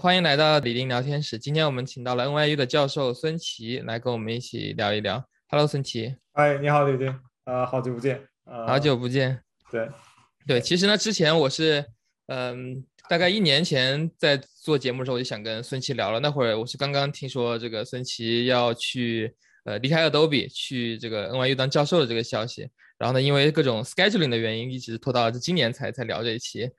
欢迎来到李林聊天室。今天我们请到了 NYU 的教授孙琦来跟我们一起聊一聊。Hello，孙琦。哎，你好，李林。呃，好久不见。呃，好久不见。对，对，其实呢，之前我是，嗯，大概一年前在做节目的时候，我就想跟孙琦聊了。那会儿我是刚刚听说这个孙琦要去，呃，离开 Adobe 去这个 NYU 当教授的这个消息。然后呢，因为各种 scheduling 的原因，一直拖到这今年才才聊这一期。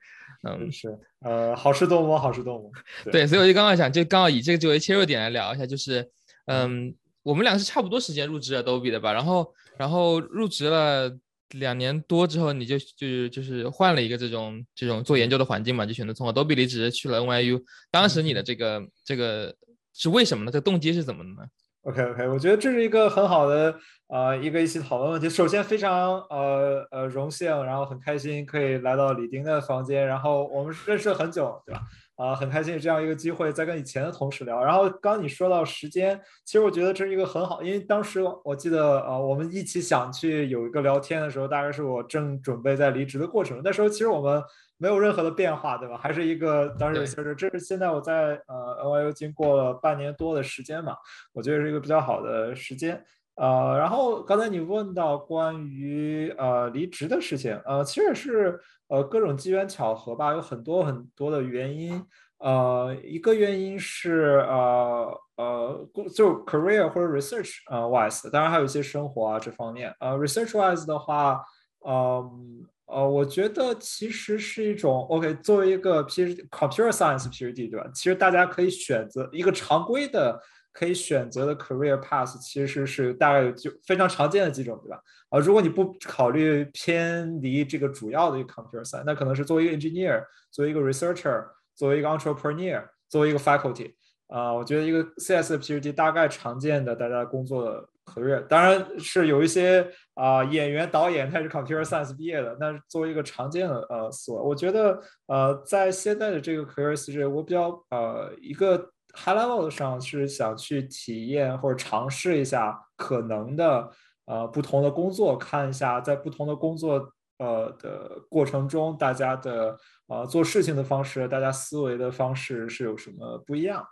嗯，是，呃，好事多磨，好事多磨。对，所以我就刚刚想，就刚好以这个作为切入点来聊一下，就是，嗯，我们两个是差不多时间入职 Adobe 的吧？然后，然后入职了两年多之后，你就就就是换了一个这种这种做研究的环境嘛，就选择从 Adobe 离职去了 NYU。当时你的这个这个是为什么呢？这个动机是怎么的呢？OK OK，我觉得这是一个很好的啊一个一起讨论问题。首先非常呃呃荣幸，然后很开心可以来到李丁的房间，然后我们认识了很久，对吧？啊，很开心有这样一个机会再跟以前的同事聊。然后刚你说到时间，其实我觉得这是一个很好，因为当时我记得呃我们一起想去有一个聊天的时候，大概是我正准备在离职的过程。那时候其实我们。没有任何的变化，对吧？还是一个当时就是，这是现在我在呃 NYU 经过了半年多的时间嘛，我觉得是一个比较好的时间。呃，然后刚才你问到关于呃离职的事情，呃，其实也是呃各种机缘巧合吧，有很多很多的原因。呃，一个原因是呃呃就 career 或者 research 呃 wise，当然还有一些生活啊这方面。呃，research wise 的话，嗯。呃，呃我觉得其实是一种 OK，作为一个 PhD Computer Science PhD，对吧？其实大家可以选择一个常规的可以选择的 career path，其实是大概就非常常见的几种，对吧？啊，如果你不考虑偏离这个主要的一个 Computer Science，那可能是作为一个 engineer，作为一个 researcher，作为一个 entrepreneur，作为一个 faculty。啊，我觉得一个 CS 的 PhD 大概常见的大家工作的 career，当然是有一些啊演员导演他是 Computer Science 毕业的，那作为一个常见的呃所，我觉得呃在现在的这个 career stage，我比较呃一个 high level 上是想去体验或者尝试一下可能的呃不同的工作，看一下在不同的工作呃的过程中，大家的呃做事情的方式，大家思维的方式是有什么不一样。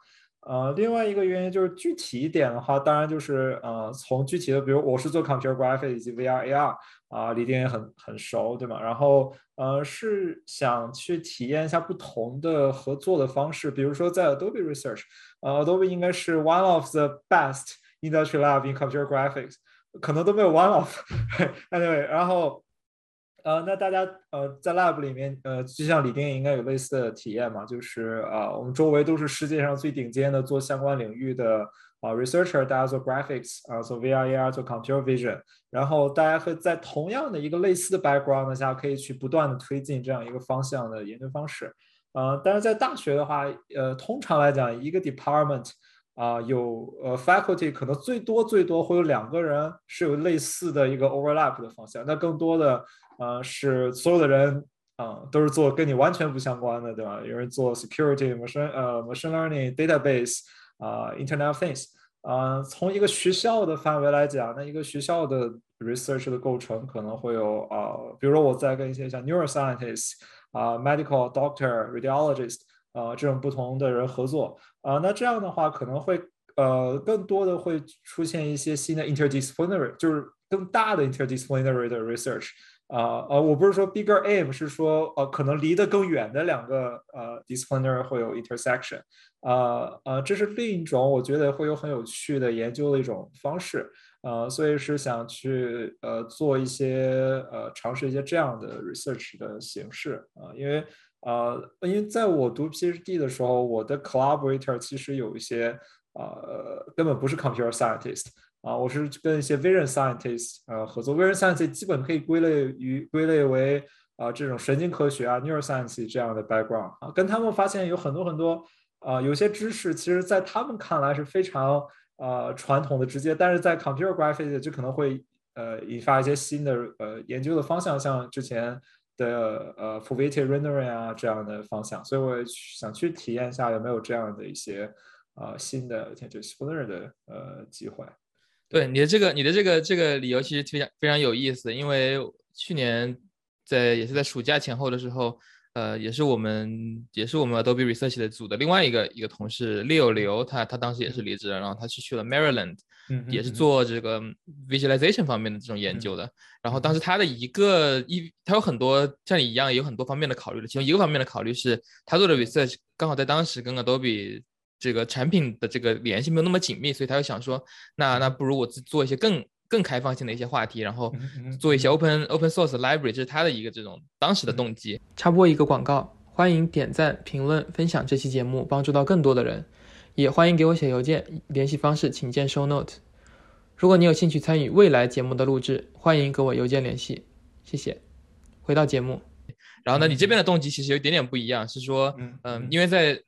呃，另外一个原因就是具体一点的话，当然就是呃，从具体的，比如我是做 computer graphics 以及 VR AR 啊，李丁也很很熟，对吗？然后呃，是想去体验一下不同的合作的方式，比如说在 Adobe Research，呃，Adobe 应该是 one of the best industry lab in computer graphics，可能都没有 one of，anyway，然后。呃，那大家呃在 lab 里面，呃，就像李丁应该有类似的体验嘛，就是啊，我们周围都是世界上最顶尖的做相关领域的啊 researcher，大家做 graphics 啊，做 VR AR，做 computer vision，然后大家会在同样的一个类似的 background 下，可以去不断的推进这样一个方向的研究方式。呃，但是在大学的话，呃，通常来讲，一个 department 啊有呃 faculty 可能最多最多会有两个人是有类似的一个 overlap 的方向，那更多的。呃，是所有的人啊，都是做跟你完全不相关的，对吧？有人做 security、machine 呃 machine learning、database 啊，Internet Things 啊。从一个学校的范围来讲，那一个学校的 research 的构成可能会有啊，比如说我在跟一些像 neuroscientist 啊、medical doctor、radiologist 啊这种不同的人合作啊，那这样的话可能会呃更多的会出现一些新的 interdisciplinary，就是更大的 interdisciplinary 的 research。啊呃，我不是说 bigger aim，是说呃，可能离得更远的两个呃 disciplinary 会有 intersection，啊呃，这是另一种我觉得会有很有趣的研究的一种方式，呃，所以是想去呃做一些呃尝试一些这样的 research 的形式啊，因为呃，因为在我读 PhD 的时候，我的 collaborator 其实有一些呃根本不是 computer scientist。啊，我是跟一些 vision scientists，呃合作，vision scientist 基本可以归类于归类为啊这种神经科学啊 neuroscience 这样的 background 啊，跟他们发现有很多很多啊有些知识，其实在他们看来是非常啊传统的直接，但是在 computer graphics 就可能会呃引发一些新的呃研究的方向，像之前的呃 foveated rendering 啊这样的方向，所以我想去体验一下有没有这样的一些啊新的 interdisciplinary 的呃机会。对你的这个，你的这个这个理由其实非常非常有意思，因为去年在也是在暑假前后的时候，呃，也是我们也是我们 Adobe Research 的组的另外一个一个同事 Leo 刘，他他当时也是离职了，然后他是去了 Maryland，也是做这个 visualization 方面的这种研究的。然后当时他的一个一，他有很多像你一样有很多方面的考虑的，其中一个方面的考虑是他做的 research 刚好在当时跟 Adobe 这个产品的这个联系没有那么紧密，所以他就想说，那那不如我做一些更。更开放性的一些话题，然后做一些 open open source library，这是他的一个这种当时的动机。插播一个广告，欢迎点赞、评论、分享这期节目，帮助到更多的人。也欢迎给我写邮件，联系方式请见 show note。如果你有兴趣参与未来节目的录制，欢迎给我邮件联系。谢谢。回到节目，然后呢，你这边的动机其实有一点点不一样，是说，嗯，因为在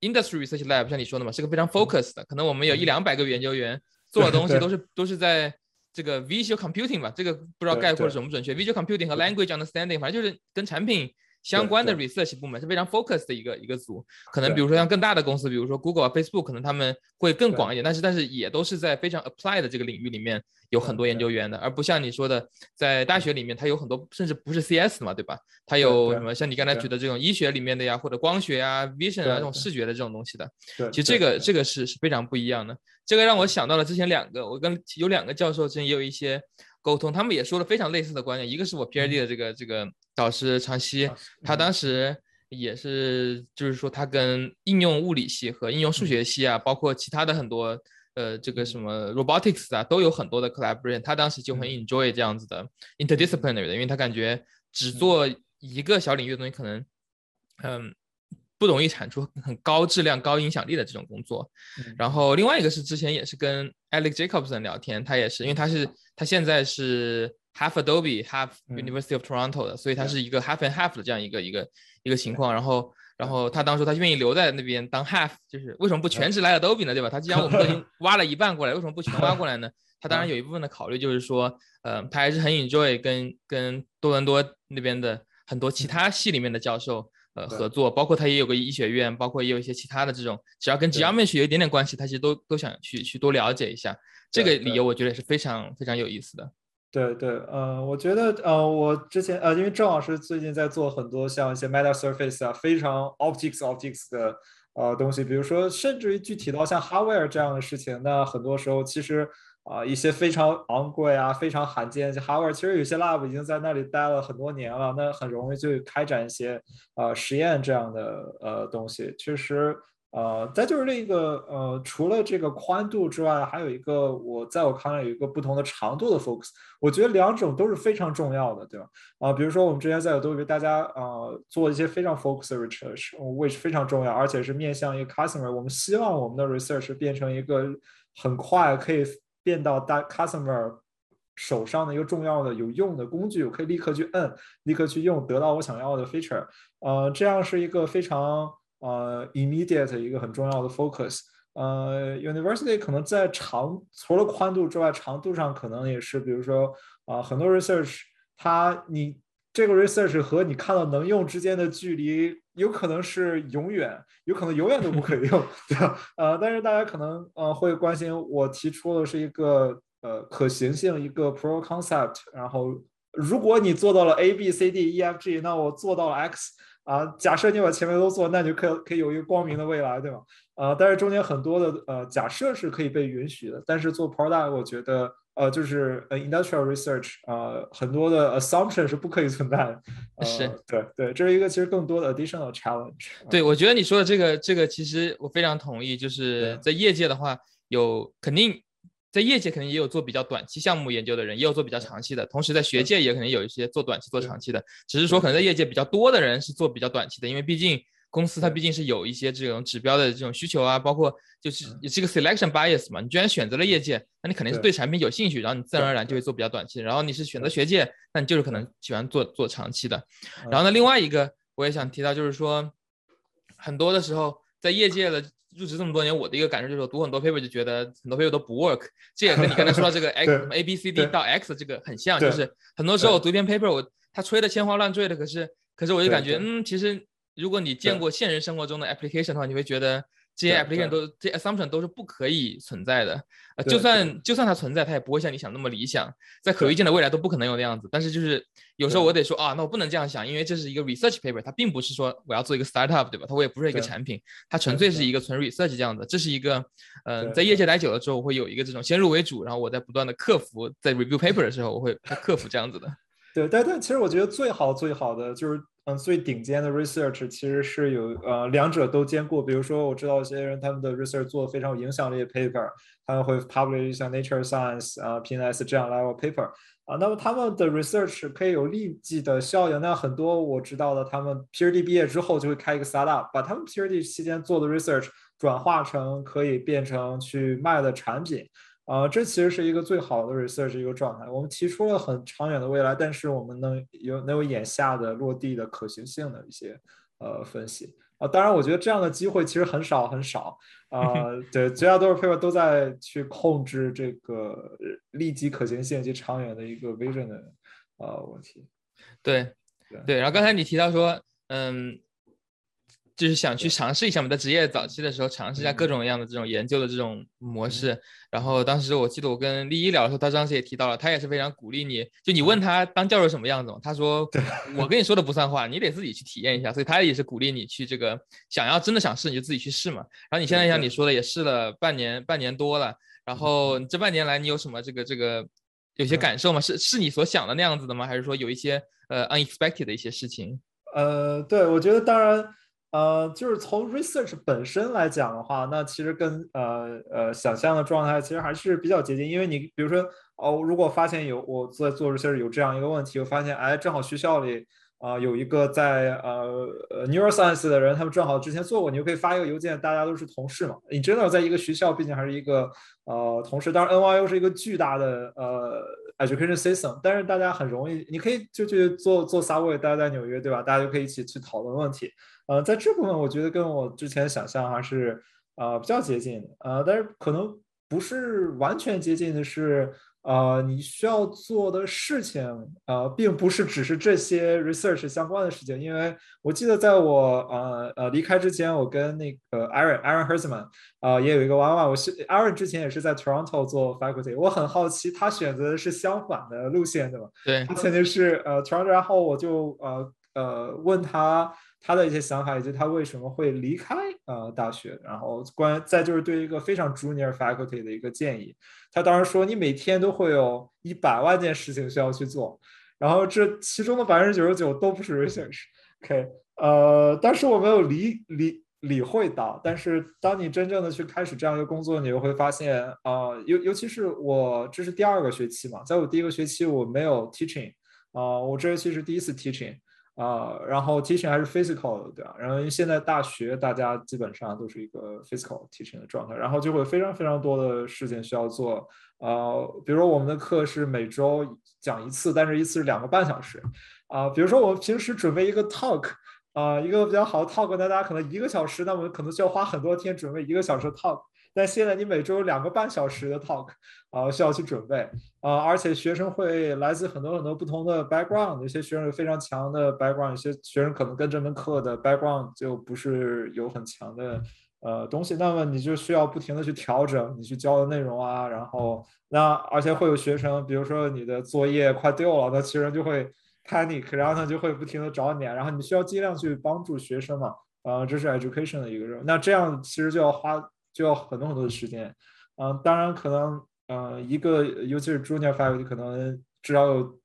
industry research lab，像你说的嘛，是个非常 focus 的，可能我们有一两百个研究员做的东西都是都是在。这个 visual computing 吧，这个不知道概括的准不准确。visual computing 和 language understanding，反正就是跟产品。相关的 research 部门是非常 focus 的一个一个组，可能比如说像更大的公司，比如说 Google 啊、Facebook，可能他们会更广一点，但是但是也都是在非常 apply 的这个领域里面有很多研究员的，而不像你说的在大学里面，它有很多甚至不是 CS 嘛，对吧？它有什么像你刚才举的这种医学里面的呀，或者光学啊、vision 啊这种视觉的这种东西的，其实这个这个是是非常不一样的。这个让我想到了之前两个，我跟有两个教授之间也有一些。沟通，他们也说了非常类似的观点。一个是我 PhD 的这个这个导师常熙，他当时也是，就是说他跟应用物理系和应用数学系啊，包括其他的很多呃这个什么 robotics 啊，都有很多的 collaboration。他当时就很 enjoy 这样子的 interdisciplinary 的，因为他感觉只做一个小领域的东西，可能嗯。不容易产出很高质量、高影响力的这种工作。然后另外一个是之前也是跟 Alex Jacobson 聊天，他也是，因为他是他现在是 half Adobe half University of Toronto 的，所以它是一个 half and half 的这样一个一个一个情况。然后然后他当初他愿意留在那边当 half，就是为什么不全职来 Adobe 呢？对吧？他既然我们都已经 挖了一半过来，为什么不全挖过来呢？他当然有一部分的考虑就是说，呃，他还是很 enjoy 跟跟多伦多那边的很多其他系里面的教授。呃，合作包括他也有个医学院，包括也有一些其他的这种，只要跟 geometry 有一点点关系，他其实都都想去去多了解一下。这个理由我觉得也是非常非常有意思的。对对，呃，我觉得呃，我之前呃，因为郑老师最近在做很多像一些 meta surface 啊，非常 optics optics 的呃东西，比如说甚至于具体到像 hardware 这样的事情，那很多时候其实。啊，一些非常昂贵啊、非常罕见的 hardware，其实有些 lab 已经在那里待了很多年了，那很容易就开展一些呃实验这样的呃东西。确实呃，再就是另一个呃，除了这个宽度之外，还有一个我在我看来有一个不同的长度的 focus。我觉得两种都是非常重要的，对吧？啊，比如说我们之前在有都给大家呃做一些非常 focus 的 research，which 非常重要，而且是面向一个 customer。我们希望我们的 research 变成一个很快可以。变到大 customer 手上的一个重要的有用的工具，我可以立刻去摁，立刻去用，得到我想要的 feature。呃，这样是一个非常呃 immediate 一个很重要的 focus。呃，university 可能在长除了宽度之外，长度上可能也是，比如说啊，很多 research 它你这个 research 和你看到能用之间的距离。有可能是永远，有可能永远都不可以用，对吧？呃，但是大家可能呃会关心，我提出的是一个呃可行性，一个 pro concept。然后，如果你做到了 A B C D E F G，那我做到了 X 啊。假设你把前面都做，那你就可可以有一个光明的未来，对吧？呃，但是中间很多的呃假设是可以被允许的，但是做 product，我觉得。呃，就是呃，industrial research 呃，很多的 assumption 是不可以存在的。是，对对，这是一个其实更多的 additional challenge。对，我觉得你说的这个这个其实我非常同意，就是在业界的话，有肯定在业界肯定也有做比较短期项目研究的人，也有做比较长期的，同时在学界也可能有一些做短期做长期的，只是说可能。在业界比较多的人是做比较短期的，因为毕竟。公司它毕竟是有一些这种指标的这种需求啊，包括就是也是一个 selection bias 嘛。你居然选择了业界，那你肯定是对。产品有兴趣，然后你自然而然就会做比较短期。然后你是选择学界，那你就是可能喜欢做做长期的。然后呢，另外一个我也想提到，就是说很多的时候在业界的入职这么多年，我的一个感受就是读很多 paper 就觉得很多 paper 都不 work。这也跟你刚才说到这个 x a b c d 到 x 这个很像，就是很多时候我读一篇 paper，我他吹的天花乱坠的，可是可是我就感觉嗯，其实。如果你见过现实生活中的 application 的话，你会觉得这些 application 对都这些 assumption 都是不可以存在的。呃，就算就算它存在，它也不会像你想那么理想，在可预见的未来都不可能有那样子。但是就是有时候我得说啊，那我不能这样想，因为这是一个 research paper，它并不是说我要做一个 startup，对吧？它我也不是一个产品，它纯粹是一个纯 research 这样的。这是一个，嗯、对在业界待久了之后，我会有一个这种先入为主，然后我在不断的克服，在 review paper 的时候，我会会克服这样子的。对，但但其实我觉得最好最好的就是，嗯，最顶尖的 research 其实是有呃两者都兼顾。比如说，我知道有些人他们的 research 做的非常有影响力的 paper，他们会 publish 像 Nature Science 啊、PNAS 这样 level paper 啊，那么他们的 research 可以有立即的效应。那很多我知道的，他们 PhD 毕业之后就会开一个 startup，把他们 PhD 期间做的 research 转化成可以变成去卖的产品。啊、这其实是一个最好的 research 一个状态。我们提出了很长远的未来，但是我们能有能有眼下的落地的可行性的一些呃分析啊、当然，我觉得这样的机会其实很少很少啊、对，绝大多数 paper 都在去控制这个立即可行性及长远的一个 vision 的呃问题。对对对，然后刚才你提到说，嗯，就是想去尝试一下嘛，在职业早期的时候尝试一下各嗯种各样的这种研究的这种模式。然后当时我记得我跟丽一聊的时候，他当时也提到了，他也是非常鼓励你，就你问他当教授什么样子嘛，他说我跟你说的不算话，你得自己去体验一下。所以他也是鼓励你去这个想要真的想试你就自己去试嘛。然后你现在像你说的也试了半年半年多了，然后这半年来你有什么这个这个有些嗯感受吗？是是你所想的那样子的吗？还是说有一些呃 unexpected 的一些事情？呃，对，我觉得当然，呃，就是从 research 本身来讲的话，那其实跟呃呃想象的状态其实还是比较接近，因为你比如说哦，如果发现有我在做 research 有这样一个问题，我发现哎，正好学校里啊、有一个在呃 neuroscience 的人，他们正好之前做过，你就可以发一个邮件，大家都是同事嘛，你真的在一个学校，毕竟还是一个呃同事，当然 NYU 是一个巨大的呃 education system，但是大家很容易，你可以就去做做 subway，大家在纽约对吧？大家就可以一起去讨论问题。呃，在这部分我觉得跟我之前想象还是呃比较接近的，呃，但是可能不是完全接近的是，呃，你需要做的事情，呃，并不是只是这些 research 相关的事情，因为我记得在我呃呃离开之前，我跟那个 Aaron Aaron Herzman 啊、也有一个娃娃，我是 Aaron 之前也是在 Toronto 做 faculty，我很好奇他选择的是相反的路线，对吧？对。他曾经是呃 Toronto，然后我就呃呃问他他的一些想法，以及他为什么会离开呃大学，然后关再就是对一个非常 junior faculty 的一个建议，他当时说你每天都会有一百万件事情需要去做，然后这其中的百分之九十九都不是 research，OK，、呃，当时我没有理理。理会到，但是当你真正的去开始这样一个工作，你就会发现，啊、尤尤其是我这是第二个学期嘛，在我第一个学期我没有 teaching，啊、我这学期是第一次 teaching，啊、然后 teaching 还是 physical，对吧？然后因为现在大学大家基本上都是一个 physical teaching 的状态，然后就会非常非常多的事情需要做，呃，比如说我们的课是每周讲一次，但是一次是两个半小时，啊、比如说我平时准备一个 talk。啊、一个比较好的 talk，那大家可能一个小时，那我们可能需要花很多天准备一个小时 talk。但现在你每周两个半小时的 talk，啊、需要去准备，啊、而且学生会来自很多很多不同的 background，有些学生有非常强的 background，有些学生可能跟这门课的 background 就不是有很强的呃东西，那么你就需要不停的去调整你去教的内容啊，然后那而且会有学生，比如说你的作业快丢了，那学生就会 panic，然后他就会不停的找你，然后你需要尽量去帮助学生嘛，啊，这是 education 的一个任务。那这样其实就要花就要很多很多的时间，嗯、当然可能呃一个尤其是 junior faculty 可能至少有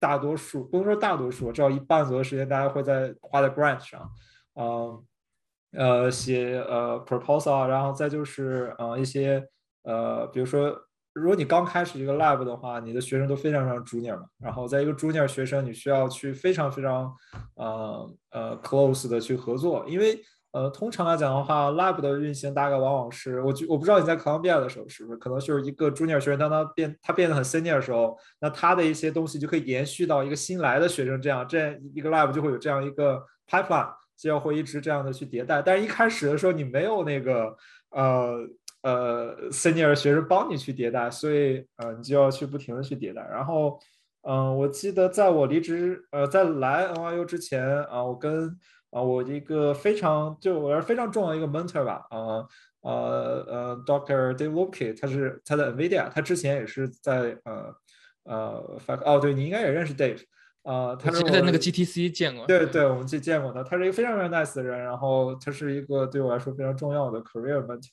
大多数不能说大多数，至少一半左右时间大家会在花在 grant 上，嗯、呃写呃 proposal，然后再就是呃一些呃比如说。如果你刚开始一个 lab 的话，你的学生都非常非常 junior 嘛，然后在一个 junior 学生，你需要去非常非常呃呃 close 的去合作，因为呃通常来讲的话，lab 的运行大概往往是我觉我不知道你在 Columbia 的时候是不是，可能就是一个 junior 学生，当他变他变得很 senior 的时候，那他的一些东西就可以延续到一个新来的学生这样，这样一个 lab 就会有这样一个 pipeline，就要会一直这样的去迭代，但是一开始的时候你没有那个呃。呃，senior 学生帮你去迭代，所以呃，你就要去不停的去迭代。然后，嗯、我记得在我离职，呃，在来 NYU 之前啊、我跟啊，我一个非常就我是非常重要的一个 mentor 吧，啊呃呃，Dr. Dave Lopke，他是他的 NVIDIA，他之前也是在呃呃发哦，对你应该也认识 Dave，啊，他是在那个 GTC 见过，对对，我们去见过他，他是一个非常非常 nice 的人，然后他是一个对我来说非常重要的 career mentor，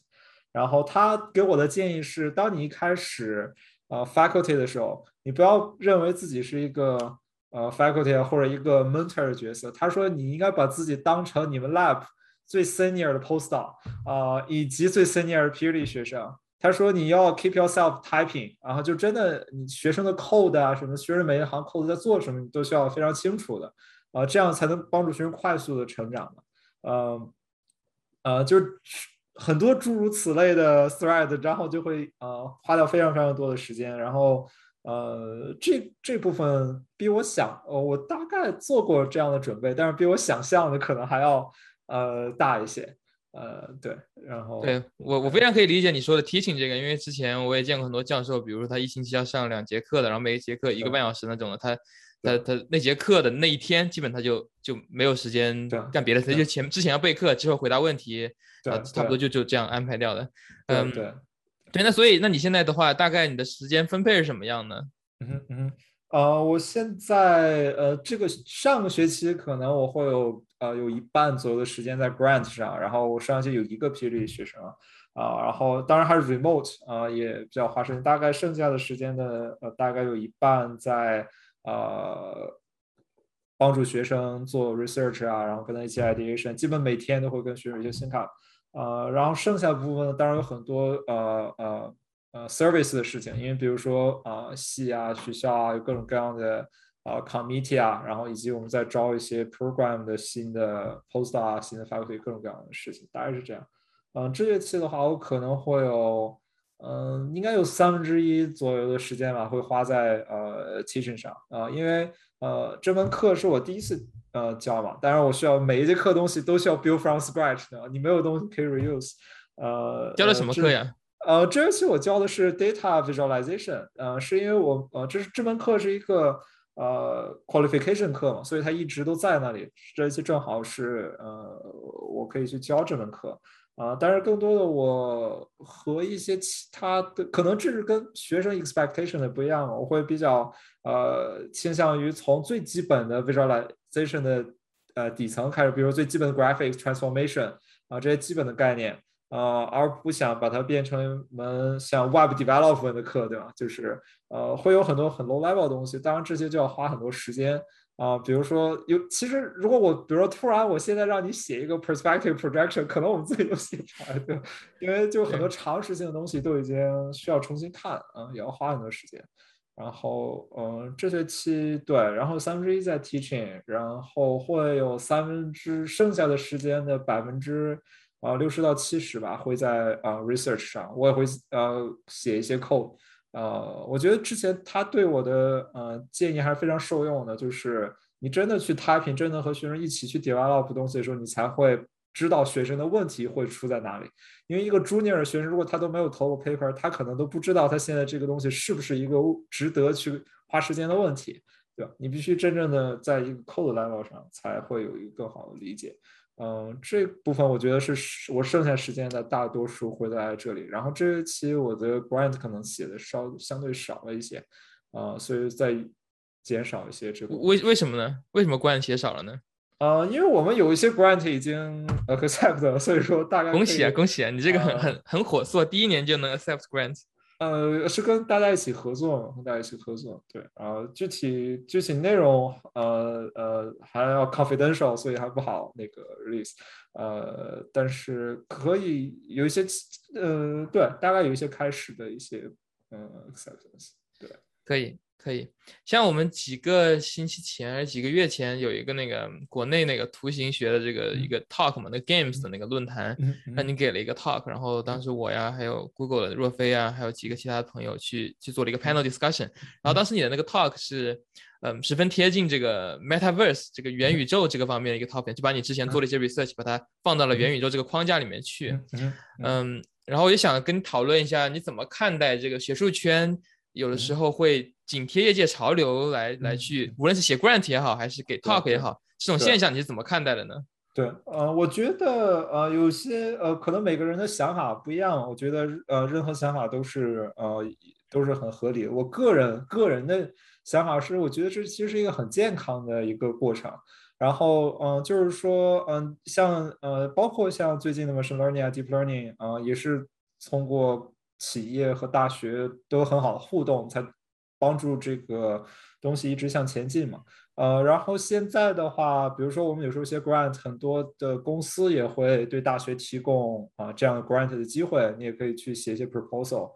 然后他给我的建议是，当你一开始呃 faculty 的时候，你不要认为自己是一个。呃，faculty 或者一个 mentor 的角色，他说你应该把自己当成你们 lab 最 senior 的 postdoc 啊，以及最 senior 的 PhD 学生。他说你要 keep yourself typing，然后就真的你学生的 code 啊什么，学生每一行 code 在做什么，你都需要非常清楚的啊，这样才能帮助学生快速的成长嘛。呃，呃，就是很多诸如此类的 thread，然后就会呃花掉非常非常多的时间，然后。呃，这这部分比我想，呃，我大概做过这样的准备，但是比我想象的可能还要呃大一些，呃，对，然后对我我非常可以理解你说的 teaching 这个，因为之前我也见过很多教授，比如说他一星期要上两节课的，然后每一节课一个半小时那种的，他他他那节课的那一天，基本他就就没有时间干别的，他就前之前要备课，之后回答问题，啊，差不多就就这样安排掉的，嗯，对。对，那所以，那你现在的话，大概你的时间分配是什么样呢？嗯嗯哼，呃，我现在呃，这个上个学期可能我会有呃有一半左右的时间在 grant 上，然后我上学期有一个 PhD 学生啊，然后当然还是 remote 啊，也比较花时间，大概剩下的时间的呃大概有一半在呃帮助学生做 research 啊，然后跟他一起 ideation，基本每天都会跟学生一些新卡。呃，然后剩下部分呢，当然有很多呃呃呃 service 的事情，因为比如说啊系啊学校啊有各种各样的啊 committee 啊，然后以及我们在招一些 program 的新的 post 啊新的 faculty 各种各样的事情，大概是这样。嗯，这学期的话，我可能会有嗯应该有三分之一左右的时间吧，会花在呃 teaching 上啊，因为呃这门课是我第一次。呃，教嘛，当然我需要每一节课东西都需要 build from scratch 的，你没有东西可以 reuse。呃，教的什么课呀？呃，这学期我教的是 data visualization，呃，是因为我呃，这是这门课是一个呃 qualification 课嘛，所以它一直都在那里。这期正好是呃，我可以去教这门课。啊，但是更多的我和一些其他的，可能这是跟学生 expectation 的不一样，我会比较呃倾向于从最基本的 visualization 的呃底层开始，比如最基本的 graphics transformation 啊这些基本的概念啊，而不想把它变成一门像 web development 的课，对吧？就是呃会有很多很 low level 的东西，当然这些就要花很多时间。啊，比如说有，其实如果我，比如说突然我现在让你写一个 perspective projection，可能我们自己都写出来，对，因为就很多常识性的东西都已经需要重新看啊，也要花很多时间。然后，嗯，这学期对，然后三分之一在 teaching，然后会有三分之剩下的时间的百分之啊六十到七十吧，会在啊 research 上，我也会呃写一些 code。呃，我觉得之前他对我的呃建议还是非常受用的，就是你真的去 typing，真的和学生一起去 develop 东西的时候，你才会知道学生的问题会出在哪里。因为一个 junior 学生，如果他都没有投过 paper，他可能都不知道他现在这个东西是不是一个值得去花时间的问题，对吧？你必须真正的在一个 code level 上才会有一个更好的理解。嗯，这部分我觉得是我剩下时间的大多数会在这里。然后这一期我的 grant 可能写的稍相对少了一些，啊，所以再减少一些这个。为为什么呢？为什么 grant 写少了呢？啊，因为我们有一些 grant 已经 accept 了，所以说大概恭喜啊，恭喜啊，你这个很很很火速，第一年就能 accept grant。呃，是跟大家一起合作，跟大家一起合作，对，然后具体具体内容，呃呃，还要 confidential，所以还不好那个 release，呃，但是可以有一些，呃，对，大概有一些开始的一些，嗯，acceptance，对，可以。可以，像我们几个星期前还是几个月前有一个那个国内那个图形学的这个一个 talk 嘛，那个 games 的那个论坛，那你给了一个 talk，然后当时我呀，还有 Google 的若飞啊，还有几个其他的朋友去去做了一个 panel discussion，然后当时你的那个 talk 是，嗯，十分贴近这个 metaverse 这个元宇宙这个方面的一个 topic，就把你之前做的一些 research 把它放到了元宇宙这个框架里面去，嗯，然后也想跟你讨论一下你怎么看待这个学术圈。有的时候会紧贴业界潮流来来去，无论是写 grant 也好，还是给 talk 也好，这种现象你是怎么看待的呢？对，呃，我觉得呃，有些呃，可能每个人的想法不一样。我觉得呃，任何想法都是呃，都是很合理。我个人个人的想法是，我觉得这其实是一个很健康的一个过程。然后嗯，就是说嗯，像呃，包括像最近的 machine learning 啊，deep learning 啊，也是通过企业和大学都很好的互动，才帮助这个东西一直向前进嘛。呃，然后现在的话，比如说我们有时候一些 grant，很多的公司也会对大学提供啊这样的 grant 的机会，你也可以去写一些 proposal，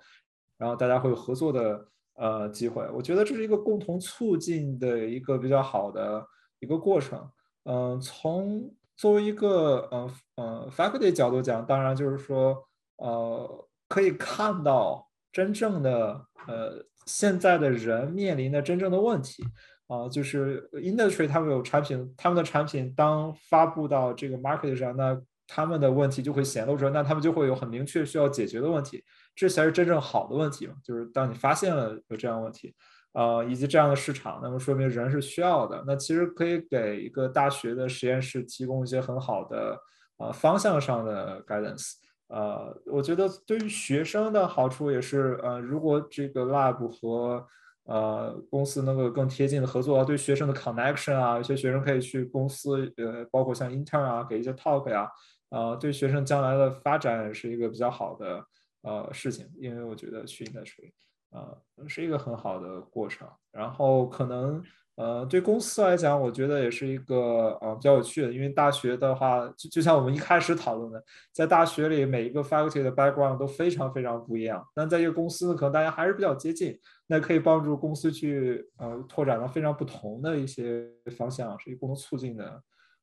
然后大家会有合作的呃机会。我觉得这是一个共同促进的一个比较好的一个过程。嗯，从作为一个呃呃 faculty 角度讲，当然就是说呃可以看到真正的呃现在的人面临的真正的问题。啊，就是 industry 他们有产品，他们的产品当发布到这个 market 上，那他们的问题就会显露出来，那他们就会有很明确需要解决的问题，这才是真正好的问题嘛。就是当你发现了有这样问题，呃，以及这样的市场，那么说明人是需要的，那其实可以给一个大学的实验室提供一些很好的呃方向上的 guidance。呃，我觉得对于学生的好处也是，呃，如果这个 lab 和呃，公司能够更贴近的合作，对学生的 connection 啊，有些学生可以去公司，呃，包括像 intern 啊，给一些 talk 呀，呃，对学生将来的发展是一个比较好的呃事情，因为我觉得去 industry 啊是一个很好的过程，然后可能。呃，对公司来讲，我觉得也是一个呃比较有趣的，因为大学的话，就就像我们一开始讨论的，在大学里每一个 faculty 的 background 都非常非常不一样，但在一个公司呢，可能大家还是比较接近，那可以帮助公司去呃拓展到非常不同的一些方向，是一个共同促进的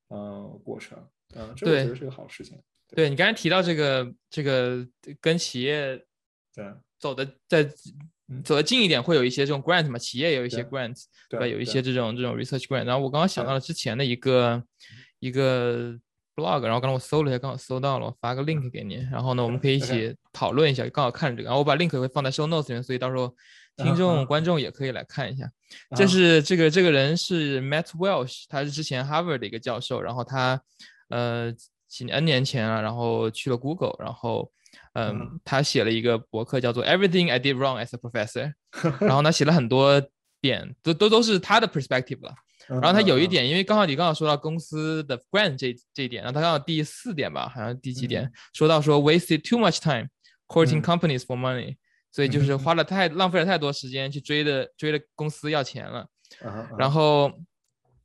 呃过程，嗯，这我觉得是个好事情。对你刚才提到这个这个跟企业对走的在。走得近一点，会有一些这种 grant 嘛，企业也有一些 grant，对吧？有一些这种这种 research grant。然后我刚刚想到了之前的一个一个 blog，然后刚刚我搜了一下，刚好搜到了，我发个 link 给你。然后呢，我们可以一起讨论一下，刚好看这个。然后我把 link 会放在 show notes 里面，所以到时候听众观众也可以来看一下。这是这个这个人是 Matt Welsh，他是之前 Harvard 的一个教授，然后他呃几 N 年前啊，然后去了 Google，然后。嗯，他写了一个博客叫做 Everything I Did Wrong as a Professor，然后呢写了很多点，都都都是他的 perspective 了。然后他有一点，因为刚好你刚好说到公司的 grant 这这一点，然后他刚好第四点吧，好像第几点说到说 wasted too much time courting companies for money，所以就是花了太浪费了太多时间去追的追的公司要钱了。然后，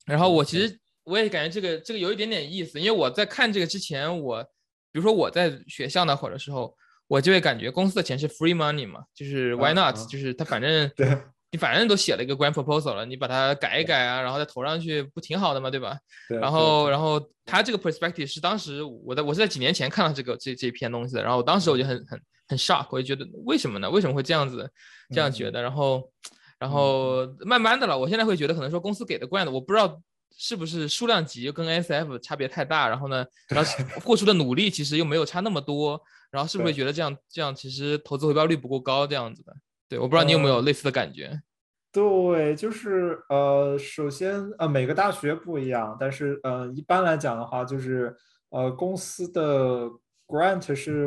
然后我其实我也感觉这个这个有一点点意思，因为我在看这个之前，我比如说我在学校那会儿的时候。我就会感觉公司的钱是 free money 嘛，就是 why not？就是他反正你反正都写了一个 grand proposal 了，你把它改一改啊，然后再投上去，不挺好的嘛，对吧？然后，然后他这个 perspective 是当时我在我是在几年前看到这个这这篇东西的，然后我当时我就很很很 shock，我就觉得为什么呢？为什么会这样子这样觉得？然后，然后慢慢的了，我现在会觉得可能说公司给的 grant，我不知道是不是数量级跟 S F 差别太大，然后呢，然后 付出的努力其实又没有差那么多。然后是不是觉得这样这样其实投资回报率不够高这样子的？对，我不知道你有没有类似的感觉。对，就是呃，首先呃，每个大学不一样，但是呃，一般来讲的话，就是呃，公司的 grant 是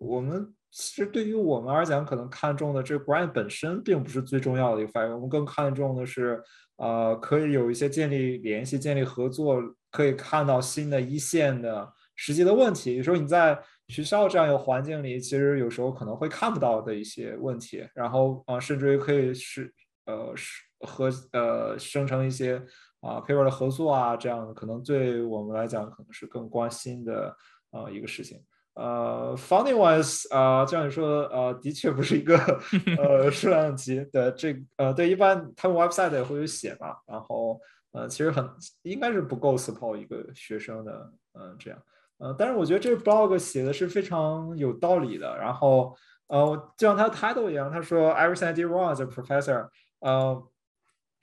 我们其实对于我们而讲，可能看重的这个 grant 本身并不是最重要的一个范围，我们更看重的是呃，可以有一些建立联系、建立合作，可以看到新的一线的实际的问题。有时候你在学校这样一个环境里，其实有时候可能会看不到的一些问题，然后啊，甚至于可以是呃是和呃生成一些啊 paper 的合作啊，这样可能对我们来讲可能是更关心的啊一个事情。呃，funding wise 啊，就像你说的呃，的确不是一个 呃数量级的这呃对，一般他们 website 也会有写嘛，然后呃其实很应该是不够 support 一个学生的嗯这样。呃，但是我觉得这个 blog 写的是非常有道理的。然后，呃，就像他的 title 一样，他说 Everything I did wrong as a professor。呃，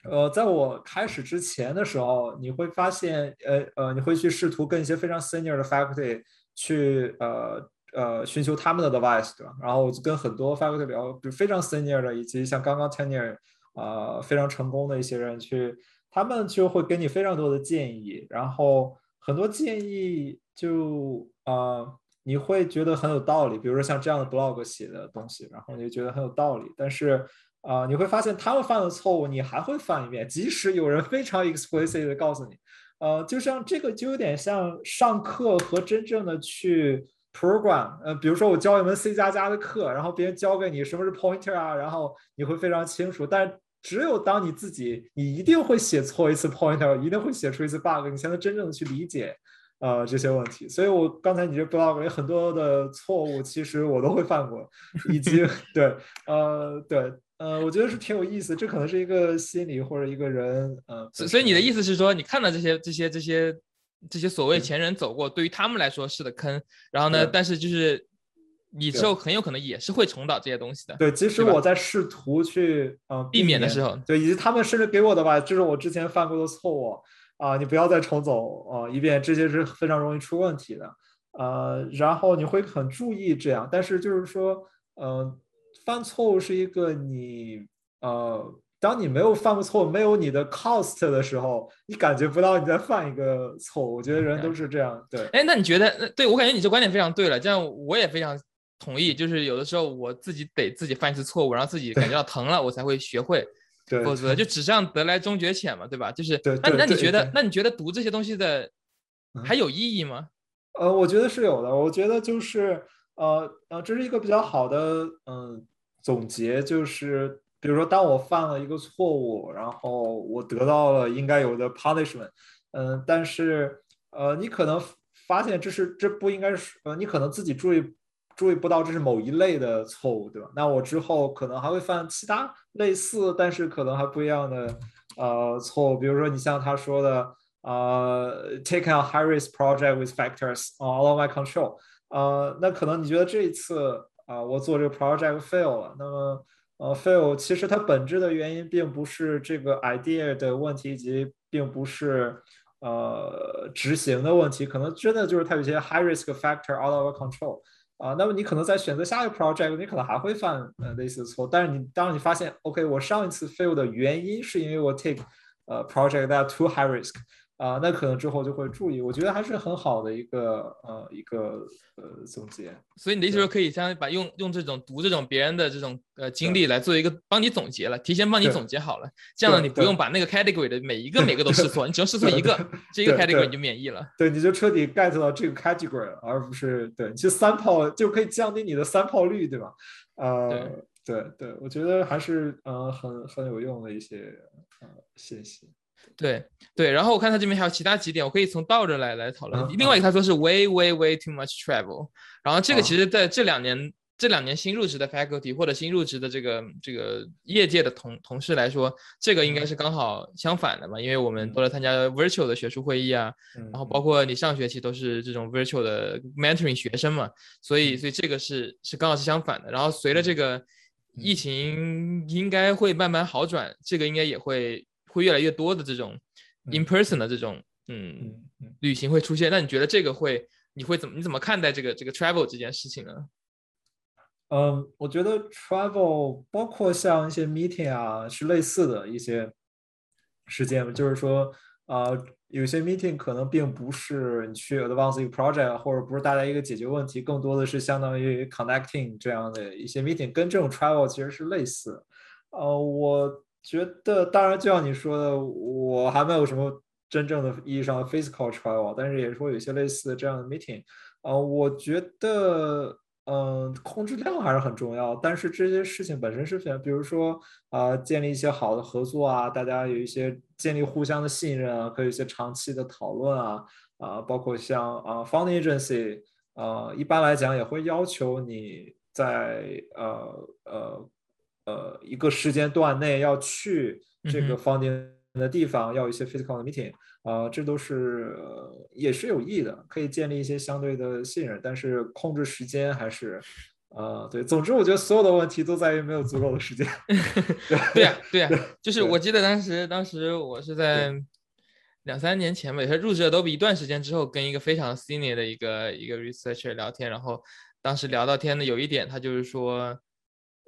呃，在我开始之前的时候，你会发现，呃呃，你会去试图跟一些非常 senior 的 faculty 去，呃呃，寻求他们的 advice，对吧？然后跟很多 faculty 聊，比如非常 senior 的，以及像刚刚 tenure，啊，非常成功的一些人去，他们就会给你非常多的建议，然后。很多建议就啊，你会觉得很有道理，比如说像这样的 blog 写的东西，然后你就觉得很有道理，但是啊，你会发现他们犯的错误，你还会犯一遍，即使有人非常 explicit 的告诉你，呃，就像这个就有点像上课和真正的去 program，呃，比如说我教一门 C 加加的课，然后别人教给你什么是 pointer 啊，然后你会非常清楚，但只有当你自己，你一定会写错一次 pointer，一定会写出一次 bug，你才能真正的去理解，呃，这些问题。所以我刚才你这 blog 有很多的错误，其实我都会犯过，以及 对，呃，对，呃，我觉得是挺有意思，这可能是一个心理或者一个人，呃，所所以你的意思是说，你看到这些这些这些这些所谓前人走过，对于他们来说是的坑，然后呢，但是就是。你之后很有可能也是会重蹈这些东西的。对，即使我在试图去呃避免的时候，对，以及他们甚至给我的吧，就是我之前犯过的错误啊，你不要再重走啊一遍，这些是非常容易出问题的。呃，然后你会很注意这样，但是就是说，呃，犯错误是一个你呃。当你没有犯过错，没有你的 cost 的时候，你感觉不到你在犯一个错误。我觉得人都是这样，对。哎，那你觉得？那对我感觉你这观点非常对了。这样我也非常。同意，就是有的时候我自己得自己犯一次错误，然后自己感觉到疼了，我才会学会，否则就纸上得来终觉浅嘛，对吧？就是，那那你觉得，那你觉得读这些东西的还有意义吗？呃，我觉得是有的。我觉得就是，呃呃，这是一个比较好的嗯总结，就是比如说，当我犯了一个错误，然后我得到了应该有的 punishment，嗯，但是呃，你可能发现这是这不应该是，呃，你可能自己注意。注意不到这是某一类的错误，对吧？那我之后可能还会犯其他类似，但是可能还不一样的呃错误。比如说你像他说的，呃，take a high risk project with factors all of my control，呃，那可能你觉得这一次啊，我做这个 project fail 了。那么呃，fail 其实它本质的原因并不是这个 idea 的问题，以及并不是呃执行的问题，可能真的就是它有些 high risk factor out of control。啊，那么你可能在选择下一个 project，你可能还会犯呃类似的错，但是你当你发现，OK，我上一次 fail 的原因是因为我 take 呃 project that too high risk。啊，那可能之后就会注意，我觉得还是很好的一个呃一个呃总结。所以你的意思说可以相当于把用用这种读这种别人的这种呃经历来做一个帮你总结了，提前帮你总结好了，这样呢你不用把那个 category 的每一个每个都试错，你只要试错一个，这一个 category 你就免疫了。对，你就彻底 get 到这个 category，而不是对，其实三炮就可以降低你的三炮率，对吧？呃，对对，我觉得还是呃很很有用的一些呃信息。对对，然后我看他这边还有其他几点，我可以从倒着来来讨论。另外一个他说是 way way way too much travel，然后这个其实在这两年这两年新入职的 faculty 或者新入职的这个这个业界的同同事来说，这个应该是刚好相反的嘛，因为我们都在参加 virtual 的学术会议啊，然后包括你上学期都是这种 virtual 的 mentoring 学生嘛，所以所以这个是是刚好是相反的。然后随着这个疫情应该会慢慢好转，这个应该也会。会越来越多的这种 in person 的这种嗯旅行会出现，那你觉得这个会你会怎么你怎么看待这个这个 travel 这件事情呢？嗯，我觉得 travel 包括像一些 meeting 啊是类似的一些时间，就是说啊有些 meeting 可能并不是你去 advance 一个 project，或者不是大家一个解决问题，更多的是相当于 connecting 这样的一些 meeting，跟这种 travel 其实是类似。呃，我。觉得当然，就像你说的，我还没有什么真正的意义上的 physical travel，但是也说有一些类似的这样的 meeting。呃，我觉得，嗯，控制量还是很重要。但是这些事情本身是非常，比如说啊，建立一些好的合作啊，大家有一些建立互相的信任啊，可以一些长期的讨论啊，啊，包括像啊，funding agency，啊，一般来讲也会要求你在呃呃。呃，一个时间段内要去这个放电的地方，要一些 physical meeting 啊，这都是也是有益的，可以建立一些相对的信任。但是控制时间还是，呃，对，总之我觉得所有的问题都在于没有足够的时间。对呀，对呀，就是我记得当时，当时我是在两三年前吧，也是入职 Adobe 一段时间之后，跟一个非常 senior 的一个一个 researcher 聊天，然后当时聊到天的有一点，他就是说。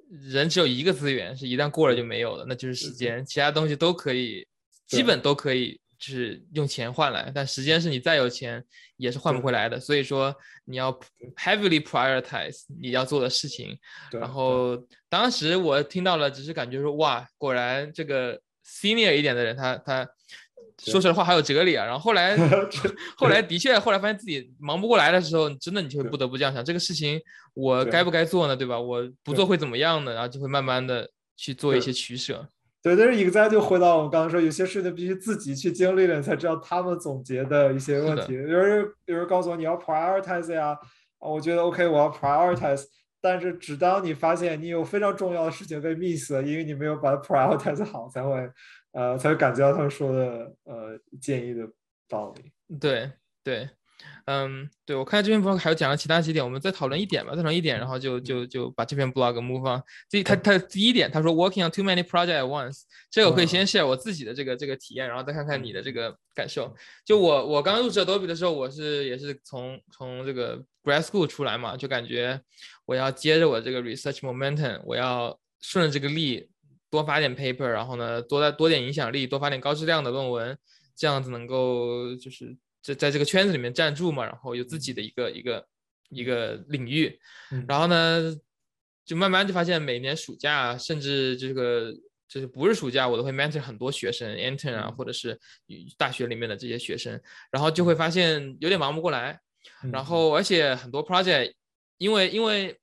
人只有一个资源，是一旦过了就没有了，那就是时间。其他东西都可以，基本都可以就是用钱换来，但时间是你再有钱也是换不回来的。所以说你要 heavily prioritize 你要做的事情。然后当时我听到了，只是感觉说哇，果然这个 senior 一点的人，他他说出来话还有哲理啊。然后后来 后来的确后来发现自己忙不过来的时候，真的你就会不得不这样想，这个事情我该不该做呢？对吧？我不做会怎么样呢？然后就会慢慢的去做一些取舍。对，但是影在就回到我们刚刚说，有些事情必须自己去经历了，你才知道他们总结的一些问题。有人有人告诉我你要 prioritize 呀，啊，我觉得 OK，我要 prioritize，但是只当你发现你有非常重要的事情被 miss 了，因为你没有把它 prioritize 好，才会呃才会感觉到他们说的呃建议的道理。对对。嗯，对我看这篇 blog 还有讲了其他几点，我们再讨论一点吧，再讨论一点，然后就就就把这篇 blog move on。这他他第一点，他说 working on too many projects at once，这个我可以先 share 我自己的这个这个体验，然后再看看你的这个感受。就我我刚入职 Adobe 的时候，我是也是从从这个 grad school 出来嘛，就感觉我要接着我这个 research momentum，我要顺着这个力多发点 paper，然后呢多多点影响力，多发点高质量的论文，这样子能够就是。在在这个圈子里面站住嘛，然后有自己的一个一个一个领域，然后呢，就慢慢就发现每年暑假，甚至这个就是不是暑假，我都会 mentor 很多学生，intern 啊，或者是大学里面的这些学生，然后就会发现有点忙不过来，然后而且很多 project，因为因为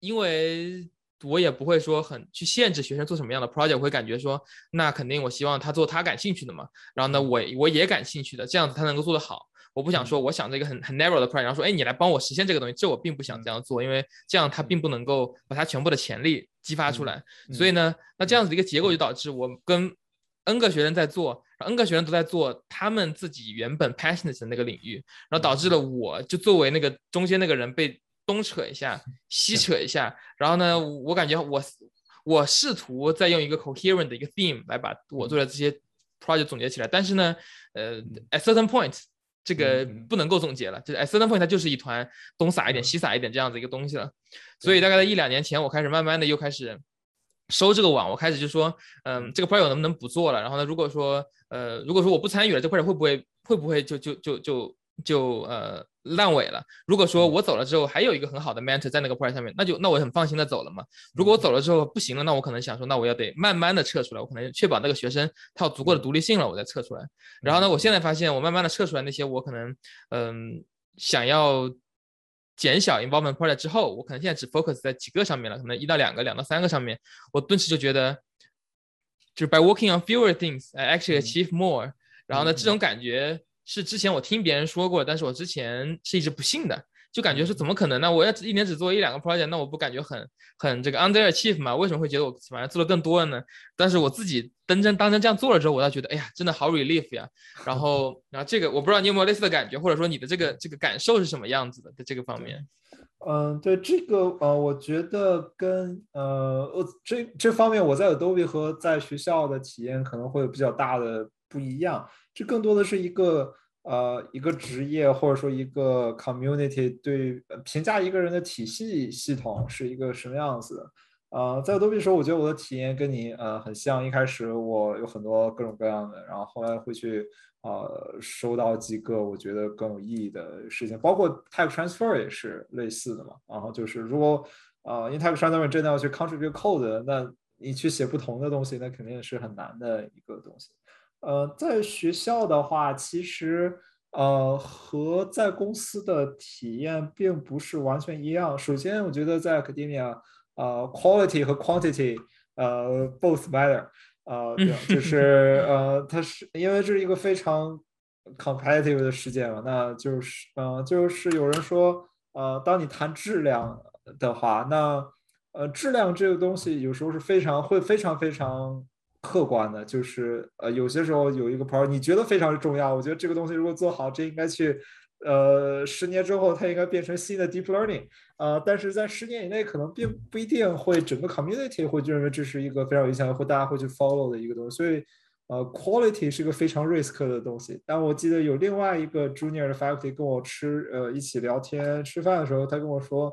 因为。我也不会说很去限制学生做什么样的 project，我会感觉说，那肯定我希望他做他感兴趣的嘛。然后呢，我我也感兴趣的，这样子他能够做得好。我不想说我想这个很很 narrow 的 project，然后说，哎，你来帮我实现这个东西，这我并不想这样做，因为这样他并不能够把他全部的潜力激发出来。所以呢，那这样子的一个结果就导致我跟 N 个学生在做，N 个学生都在做他们自己原本 passionate 的那个领域，然后导致了我就作为那个中间那个人被。东扯一下，西扯一下，然后呢，我感觉我我试图再用一个 coherent 的一个 theme 来把我做的这些 project 总结起来，但是呢，呃，at certain point 这个不能够总结了，就是 at certain point 它就是一团东撒一点西撒一点这样子一个东西了，所以大概在一两年前，我开始慢慢的又开始收这个网，我开始就说，嗯，这个 project 能不能不做了？然后呢，如果说呃，如果说我不参与了，这 project 会不会会不会就就就就就呃。烂尾了。如果说我走了之后还有一个很好的 mentor 在那个 project 上面，那就那我很放心的走了嘛。如果我走了之后不行了，那我可能想说，那我要得慢慢的撤出来，我可能确保那个学生他有足够的独立性了，我再撤出来。然后呢，我现在发现我慢慢的撤出来那些我可能嗯想要减小 involvement project 之后，我可能现在只 focus 在几个上面了，可能一到两个、两到三个上面，我顿时就觉得就是 by working on fewer things I actually achieve more。然后呢，这种感觉。是之前我听别人说过，但是我之前是一直不信的，就感觉是怎么可能呢？我要一年只做一两个 project，那我不感觉很很这个 underachieve 吗？为什么会觉得我反而做的更多了呢？但是我自己真正当真这样做了之后，我倒觉得，哎呀，真的好 relief 呀。然后，然后这个我不知道你有没有类似的感觉，或者说你的这个这个感受是什么样子的？在这个方面，嗯，对这个呃，我觉得跟呃，我这这方面我在 Adobe 和在学校的体验可能会有比较大的不一样。这更多的是一个呃一个职业或者说一个 community 对评价一个人的体系系统是一个什么样子的。呃，在 Adobe 时候，我觉得我的体验跟你呃很像。一开始我有很多各种各样的，然后后来会去呃收到几个我觉得更有意义的事情，包括 type transfer 也是类似的嘛。然后就是如果呃因为 type transfer 真的要去 contribute code，那你去写不同的东西，那肯定是很难的一个东西。呃，在学校的话，其实呃和在公司的体验并不是完全一样。首先，我觉得在 academia，呃，quality 和 quantity，呃，both matter，呃，就是呃，它是因为这是一个非常 competitive 的世界嘛，那就是呃，就是有人说，呃，当你谈质量的话，那呃，质量这个东西有时候是非常会非常非常。客观的，就是呃，有些时候有一个 part 你觉得非常重要，我觉得这个东西如果做好，这应该去，呃，十年之后它应该变成新的 deep learning，呃，但是在十年以内可能并不一定会整个 community 会认为这是一个非常有影响力或大家会去 follow 的一个东西，所以呃，quality 是一个非常 risk 的东西。但我记得有另外一个 junior 的 faculty 跟我吃呃一起聊天吃饭的时候，他跟我说。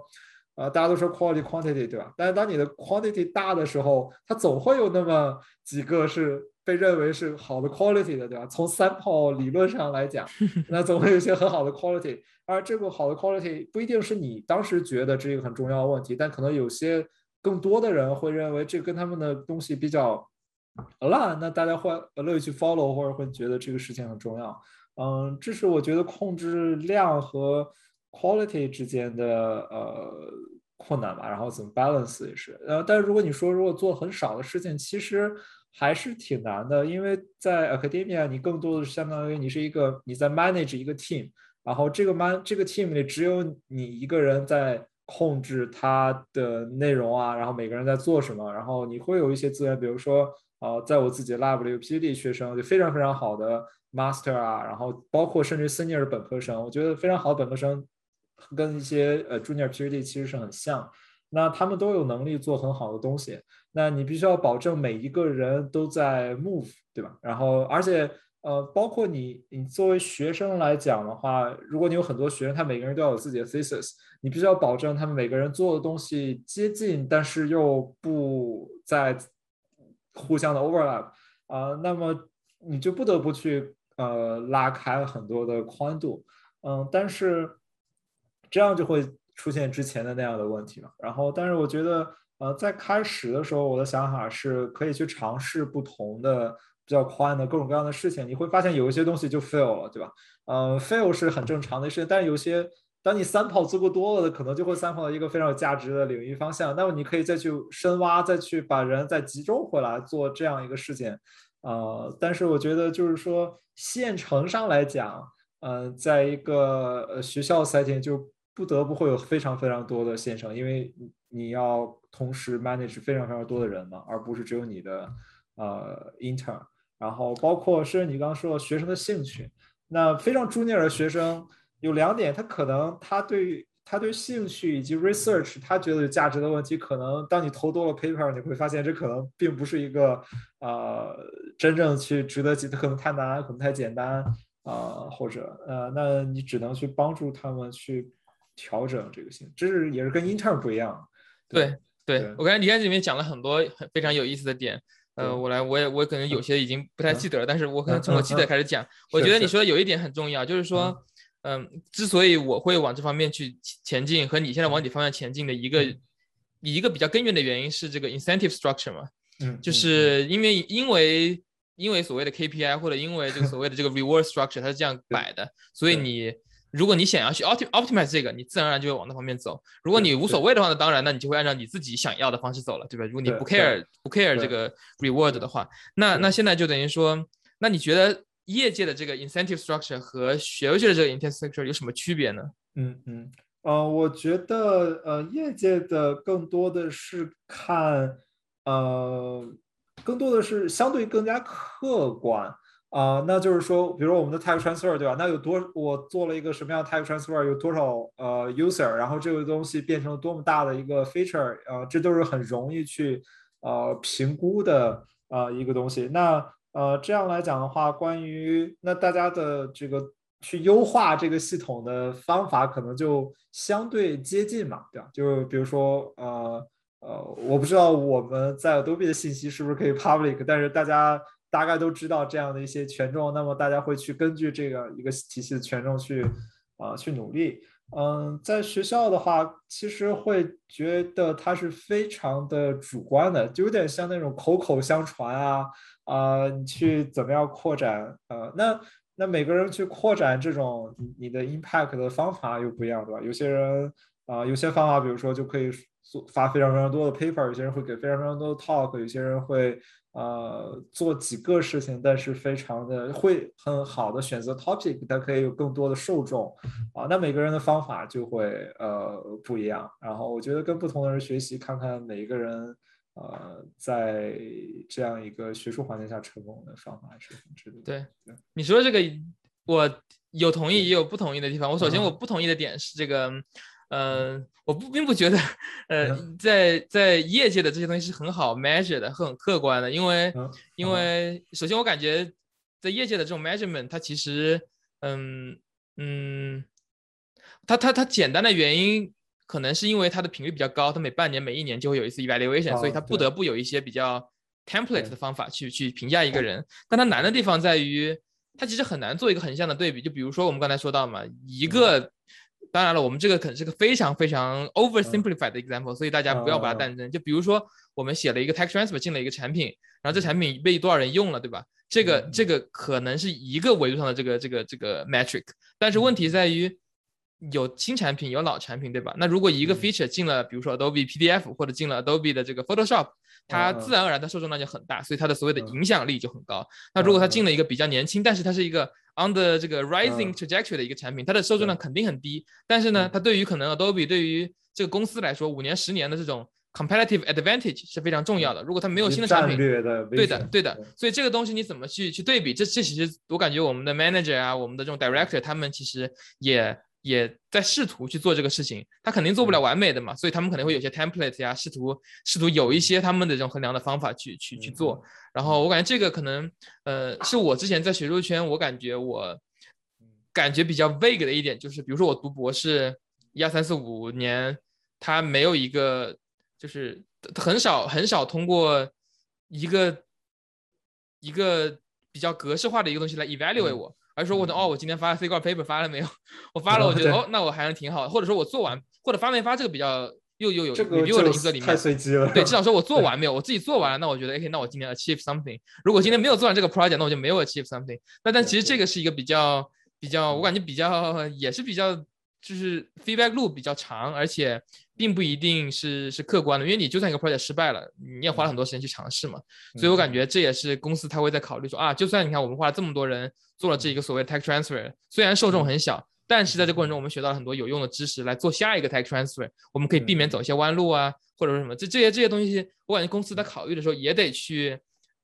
啊，大家都说 quality quantity 对吧？但是当你的 quantity 大的时候，它总会有那么几个是被认为是好的 quality 的，对吧？从三炮理论上来讲，那总会有一些很好的 quality。而这个好的 quality 不一定是你当时觉得这是一个很重要的问题，但可能有些更多的人会认为这跟他们的东西比较 align，那大家会乐意去 follow 或者会觉得这个事情很重要。嗯，这是我觉得控制量和 quality 之间的呃困难吧。然后怎么 balance 也是。呃，但是如果你说如果做很少的事情，其实还是挺难的，因为在 academia 你更多的是相当于你是一个你在 manage 一个 team。然后这个 man 这个 team 里只有你一个人在控制它的内容啊，然后每个人在做什么，然后你会有一些资源，比如说，呃，在我自己 lab 里有 PhD 学生，就非常非常好的 master 啊，然后包括甚至 senior 本科生，我觉得非常好的本科生跟一些呃 junior PhD 其实是很像，那他们都有能力做很好的东西，那你必须要保证每一个人都在 move，对吧？然后而且。呃，包括你，你作为学生来讲的话，如果你有很多学生，他每个人都要有自己的 thesis，你必须要保证他们每个人做的东西接近，但是又不在互相的 overlap 啊，那么你就不得不去呃拉开很多的宽度，嗯，但是这样就会出现之前的那样的问题嘛。然后，但是我觉得，呃，在开始的时候，我的想法是可以去尝试不同的。比较宽的各种各样的事情，你会发现有一些东西就 fail 了，对吧？嗯，fail 是很正常的事情，但是有些当你三跑足够多了的，可能就会三跑到一个非常有价值的领域方向，那么你可以再去深挖，再去把人再集中回来做这样一个事情。呃，但是我觉得就是说县城上来讲，呃，在一个呃学校 setting 就不得不会有非常非常多的县城，因为你要同时 manage 非常非常多的人嘛，而不是只有你的呃 intern。然后包括是你刚刚说学生的兴趣，那非常 junior 的学生有两点，他可能他对他对兴趣以及 research 他觉得有价值的问题，可能当你投多了 paper，你会发现这可能并不是一个呃真正去值得，可能太难，可能太简单啊，或者呃，那你只能去帮助他们去调整这个性，这是也是跟 intern 不一样。对对，我刚才你看这里面讲了很多很非常有意思的点。呃，我来，我也我可能有些已经不太记得了，但是我可能从我记得开始讲。我觉得你说的有一点很重要，就是说，嗯，之所以我会往这方面去前进，和你现在往你方向前进的一个一个比较根源的原因是这个 incentive structure 嘛，嗯，就是因为因为因为所谓的 KPI 或者因为这个所谓的这个 reward structure 它是这样摆的，所以你。如果你想要去 opt optimize 这个，你自然而然就会往那方面走。如果你无所谓的话呢，当然，那你就会按照你自己想要的方式走了，对吧？如果你不 care 不 care 这个 reward 的话，那那现在就等于说，那你觉得业界的这个 incentive structure 和学界的这个 incentive structure 有什么区别呢？嗯嗯，呃，我觉得呃，业界的更多的是看，呃，更多的是相对更加客观。啊，那就是说，比如说我们的 type transfer，对吧？那有多我做了一个什么样 type transfer，有多少呃 user，然后这个东西变成了多么大的一个 feature，呃，这都是很容易去呃评估的呃一个东西。那呃这样来讲的话，关于那大家的这个去优化这个系统的方法，可能就相对接近嘛，对吧？就比如说呃呃，我不知道我们在 Adobe 的信息是不是可以 public，但是大家。大概都知道这样的一些权重，那么大家会去根据这个一个体系的权重去啊去努力。嗯，在学校的话，其实会觉得它是非常的主观的，就有点像那种口口相传啊啊，你去怎么样扩展？呃，那那每个人去扩展这种你的 impact 的方法又不一样，对吧？有些人啊，有些方法，比如说就可以做发非常非常多的 paper，有些人会给非常非常多的 talk，有些人会。呃，做几个事情，但是非常的会很好的选择 topic，它可以有更多的受众啊。那每个人的方法就会呃不一样。然后我觉得跟不同的人学习，看看每一个人呃在这样一个学术环境下成功的方法还是很值得。对，你说这个我有同意也有不同意的地方。我首先我不同意的点是这个。嗯，我不并不觉得，呃，在在业界的这些东西是很好 measure 的，很客观的，因为因为首先我感觉在业界的这种 measurement，它其实，嗯嗯，它它它简单的原因可能是因为它的频率比较高，它每半年每一年就会有一次 evaluation，所以它不得不有一些比较 template 的方法去去评价一个人，但它难的地方在于，它其实很难做一个横向的对比。就比如说我们刚才说到嘛，一个，当然了，我们这个可能是个非常非常 oversimplified 的 example，所以大家不要把它当真。就比如说我们写了一个 tech transfer 进了一个产品，然后这产品被多少人用了，对吧？这个这个可能是一个维度上的这个这个这个 metric，但是问题在于。有新产品，有老产品，对吧？那如果一个 feature 进了，比如说 Adobe PDF 或者进了 Adobe 的这个 Photoshop，它自然而然的受众量就很大，所以它的所谓的影响力就很高。那如果它进了一个比较年轻，但是它是一个 on the 这个 rising trajectory 的一个产品，它的受众量肯定很低。但是呢，它对于可能 Adobe 对于这个公司来说，五年、十年的这种 competitive advantage 是非常重要的。如果它没有新的产品，对的，对的。所以这个东西你怎么去去对比？这这其实我感觉我们的 manager 啊，我们的这种 director，他们其实也。也在试图去做这个事情，他肯定做不了完美的嘛，所以他们可能会有些 template 呀，试图试图有一些他们的这种衡量的方法去去去做。然后我感觉这个可能，呃，是我之前在学术圈，我感觉我感觉比较 vague 的一点就是，比如说我读博士一二三四五年，他没有一个就是很少很少通过一个一个比较格式化的一个东西来 evaluate 我。而是说我的哦，我今天发 C 挂 paper 发了没有？我发了，我觉得哦，那我还是挺好的。或者说我做完，或者发没发这个比较又又有 review 的因素里面，太随机了。对，至少说我 做完没有，我自己做完了，那我觉得 OK，那我今天 achieve something。如果今天没有做完这个 project，那我就没有 achieve something。那但其实这个是一个比较比较，我感觉比较也是比较就是 feedback loop 比较长，而且。并不一定是是客观的，因为你就算一个 project 失败了，你也花了很多时间去尝试嘛。所以我感觉这也是公司他会在考虑说啊，就算你看我们花了这么多人做了这一个所谓 tech transfer，虽然受众很小，但是在这过程中我们学到了很多有用的知识来做下一个 tech transfer，我们可以避免走一些弯路啊，或者说什么。这这些这些东西，我感觉公司在考虑的时候也得去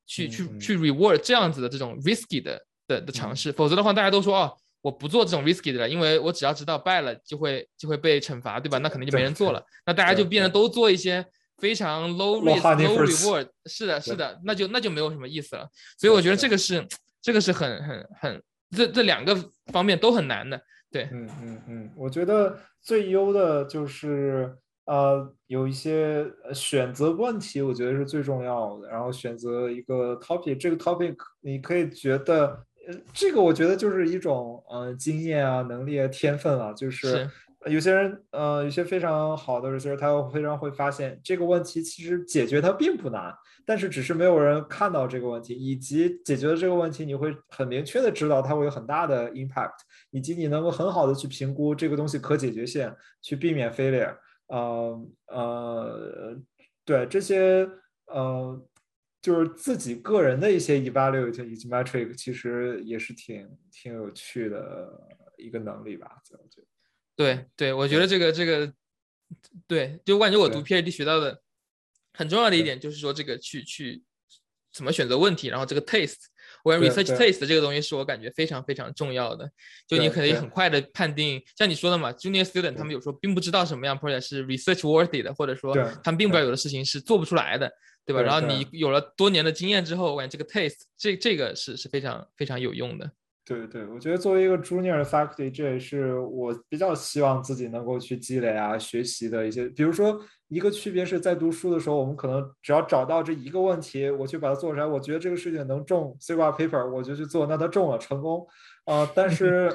去去去 reward 这样子的这种 risky 的的的尝试，否则的话大家都说哦。我不做这种 risky 的了，因为我只要知道败了就会就会被惩罚，对吧？那可能就没人做了。那大家就变得都做一些非常 low risk low reward，是的，是的，那就那就没有什么意思了。所以我觉得这个是这个是很很很这这两个方面都很难的。对，嗯嗯嗯，我觉得最优的就是呃有一些选择问题，我觉得是最重要的。然后选择一个 topic，这个 topic 你可以觉得。这个我觉得就是一种呃经验啊、能力啊、天分啊。就是有些人呃，有些非常好的 researcher，他非常会发现这个问题其实解决它并不难，但是只是没有人看到这个问题，以及解决了这个问题，你会很明确的知道它会有很大的 impact，以及你能够很好的去评估这个东西可解决性，去避免 failure。呃呃，对这些呃。就是自己个人的一些 evaluate 以及 metric，其实也是挺挺有趣的一个能力吧，我觉得。对对，我觉得这个这个，对，就我感觉我读 PhD 学到的很重要的一点就是说，这个去去怎么选择问题，然后这个 taste，我 research taste 这个东西是我感觉非常非常重要的。就你可以很快的判定，像你说的嘛，junior student 他们有时候并不知道什么样 project 是 research worthy 的，或者说他们并不知道有的事情是做不出来的。对吧？然后你有了多年的经验之后，我感觉这个 taste 这这个是是非常非常有用的。对对，我觉得作为一个 junior faculty，这也是我比较希望自己能够去积累啊、学习的一些。比如说，一个区别是在读书的时候，我们可能只要找到这一个问题，我去把它做出来，我觉得这个事情能中 C 挂 paper，我就去做，那它中了，成功。啊，但是。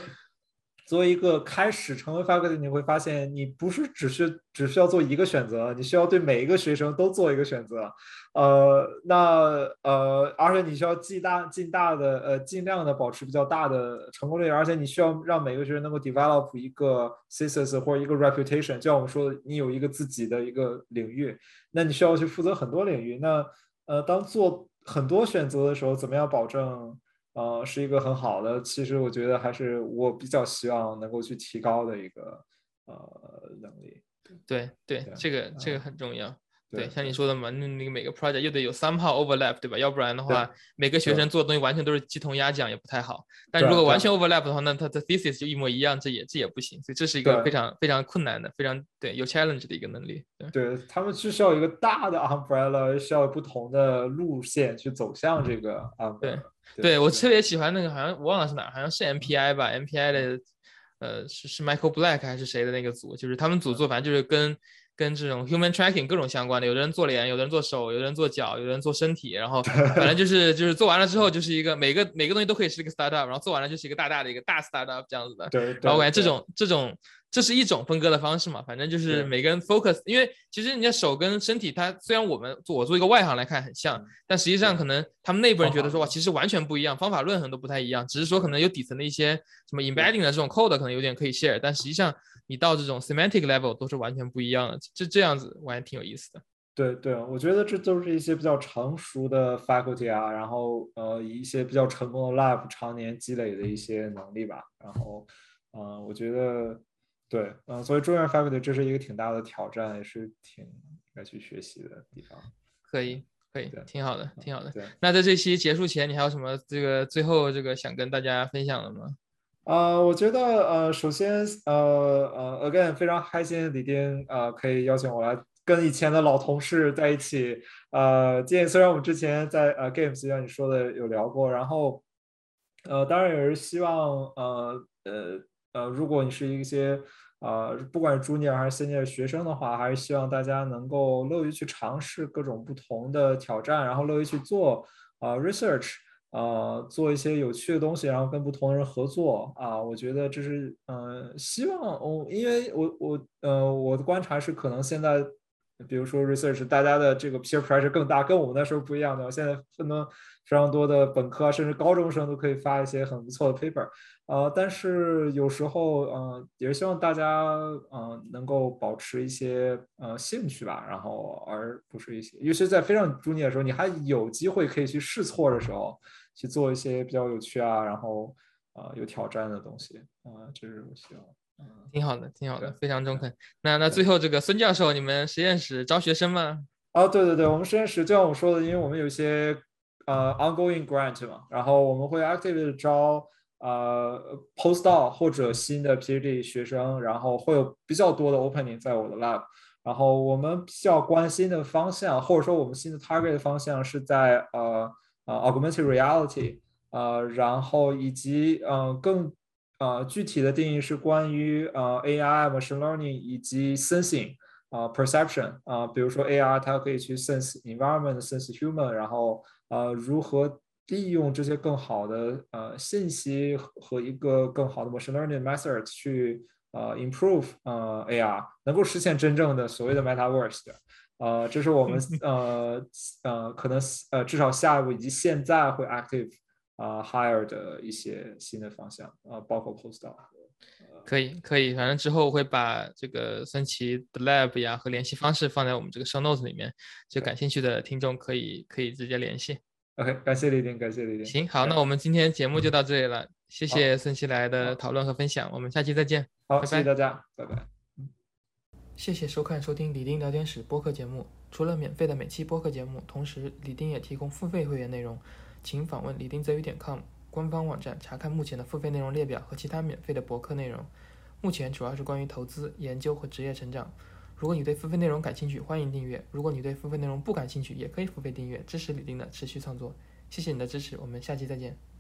作为一个开始成为 faculty，你会发现你不是只是只需要做一个选择，你需要对每一个学生都做一个选择，呃，那呃，而且你需要尽大尽大的呃尽量的保持比较大的成功率，而且你需要让每个学生能够 develop 一个 thesis 或者一个 reputation，就像我们说的，你有一个自己的一个领域，那你需要去负责很多领域，那呃，当做很多选择的时候，怎么样保证？呃，是一个很好的，其实我觉得还是我比较希望能够去提高的一个呃能力。对对，这个这个很重要。对，像你说的嘛，那那个每个 project 又得有 somehow overlap，对吧？要不然的话，每个学生做的东西完全都是鸡同鸭讲，也不太好。但如果完全 overlap 的话，那他的 thesis 就一模一样，这也这也不行。所以这是一个非常非常困难的、非常对有 challenge 的一个能力。对他们是需要一个大的 umbrella，需要不同的路线去走向这个 umbrella。对，对我特别喜欢那个，好像我忘了是哪，好像是 MPI 吧？MPI 的呃是是 Michael Black 还是谁的那个组？就是他们组做，反正就是跟跟这种 human tracking 各种相关的，有的人做脸，有的人做手，有的人做脚，有的人做身体，然后 反正就是就是做完了之后就是一个每个每个东西都可以是一个 startup，然后做完了就是一个大大的一个大 startup 这样子的。对，然后我感觉这种这种这是一种分割的方式嘛，反正就是每个人 focus，因为其实人家手跟身体，它虽然我们做我做一个外行来看很像，但实际上可能他们内部人觉得说哇，其实完全不一样，方法论很多不太一样，只是说可能有底层的一些什么 embedding 的这种 code 可能有点可以 share，但实际上。你到这种 semantic level 都是完全不一样的，这这样子我还挺有意思的。对对，我觉得这都是一些比较成熟的 faculty 啊，然后呃一些比较成功的 lab 常年积累的一些能力吧。然后嗯，我觉得对，嗯，所以中原 faculty 这是一个挺大的挑战，也是挺该去学习的地方。可以可以，挺好的，挺好的。那在这期结束前，你还有什么这个最后这个想跟大家分享的吗？呃，我觉得呃，首先呃呃，again 非常开心，李丁呃可以邀请我来跟以前的老同事在一起。呃，今虽然我们之前在呃 games 像你说的有聊过，然后呃，当然也是希望呃呃呃，如果你是一些呃不管是 junior 还是 senior 学生的话，还是希望大家能够乐于去尝试各种不同的挑战，然后乐于去做啊 research。呃，做一些有趣的东西，然后跟不同的人合作啊，我觉得这是嗯，希望我，因为我我呃，我的观察是，可能现在，比如说 research，大家的这个 peer pressure 更大，跟我们那时候不一样的。现在很多非常多的本科甚至高中生都可以发一些很不错的 paper，呃，但是有时候呃，也是希望大家嗯能够保持一些呃兴趣吧，然后而不是一些，尤其在非常专业的时候，你还有机会可以去试错的时候。去做一些比较有趣啊，然后啊有挑战的东西啊，这是我希望。嗯，挺好的，挺好的，非常中肯。那那最后这个孙教授，你们实验室招学生吗？啊，对对对，我们实验室就像我说的，因为我们有一些呃 ongoing grant 嘛，然后我们会 actively 招呃 postdoc 或者新的 PhD 学生，然后会有比较多的 opening 在我的 lab。然后我们比较关心的方向，或者说我们新的 target 方向是在呃。啊，augmented reality，呃，然后以及嗯更呃具体的定义是关于呃 AI machine learning 以及 sensing 啊 perception 啊，比如说 AR 它可以去 sense environment，sense human，然后呃如何利用这些更好的呃信息和一个更好的 machine learning method 去呃 improve 呃 AR，能够实现真正的所谓的 metaverse。呃，这是我们呃呃可能呃至少下一步以及现在会 active 啊 hire 的一些新的方向啊，包括 postdoc。可以可以，反正之后会把这个孙琦的 lab 呀和联系方式放在我们这个 show notes 里面，就感兴趣的听众可以可以直接联系。OK，感谢李丁，感谢李丁。行，好，那我们今天节目就到这里了，谢谢孙琦来的讨论和分享，我们下期再见。好，谢谢大家，拜拜。谢谢收看收听李丁聊天室播客节目。除了免费的每期播客节目，同时李丁也提供付费会员内容，请访问李丁泽宇点 com 官方网站查看目前的付费内容列表和其他免费的博客内容。目前主要是关于投资、研究和职业成长。如果你对付费内容感兴趣，欢迎订阅；如果你对付费内容不感兴趣，也可以付费订阅，支持李丁的持续创作。谢谢你的支持，我们下期再见。